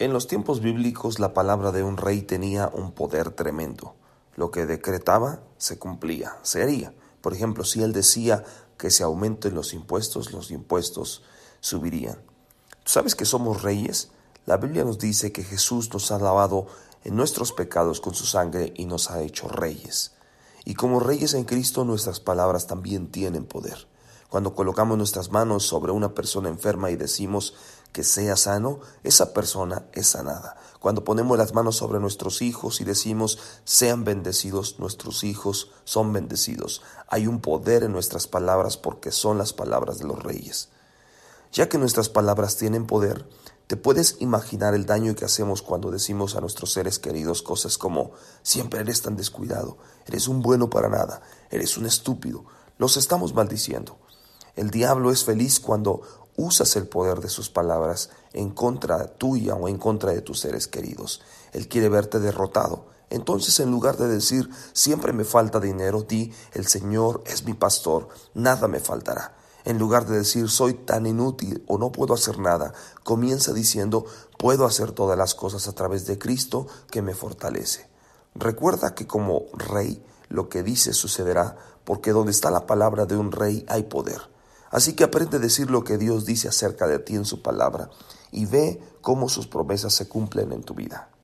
En los tiempos bíblicos la palabra de un rey tenía un poder tremendo. Lo que decretaba se cumplía, se haría. Por ejemplo, si él decía que se aumenten los impuestos, los impuestos subirían. ¿Tú sabes que somos reyes? La Biblia nos dice que Jesús nos ha lavado en nuestros pecados con su sangre y nos ha hecho reyes. Y como reyes en Cristo nuestras palabras también tienen poder. Cuando colocamos nuestras manos sobre una persona enferma y decimos que sea sano, esa persona es sanada. Cuando ponemos las manos sobre nuestros hijos y decimos sean bendecidos, nuestros hijos son bendecidos. Hay un poder en nuestras palabras porque son las palabras de los reyes. Ya que nuestras palabras tienen poder, te puedes imaginar el daño que hacemos cuando decimos a nuestros seres queridos cosas como siempre eres tan descuidado, eres un bueno para nada, eres un estúpido. Los estamos maldiciendo. El diablo es feliz cuando usas el poder de sus palabras en contra tuya o en contra de tus seres queridos. Él quiere verte derrotado. Entonces, en lugar de decir, siempre me falta dinero, di, el Señor es mi pastor, nada me faltará. En lugar de decir, soy tan inútil o no puedo hacer nada, comienza diciendo, puedo hacer todas las cosas a través de Cristo que me fortalece. Recuerda que como rey, lo que dice sucederá, porque donde está la palabra de un rey hay poder. Así que aprende a decir lo que Dios dice acerca de ti en su palabra y ve cómo sus promesas se cumplen en tu vida.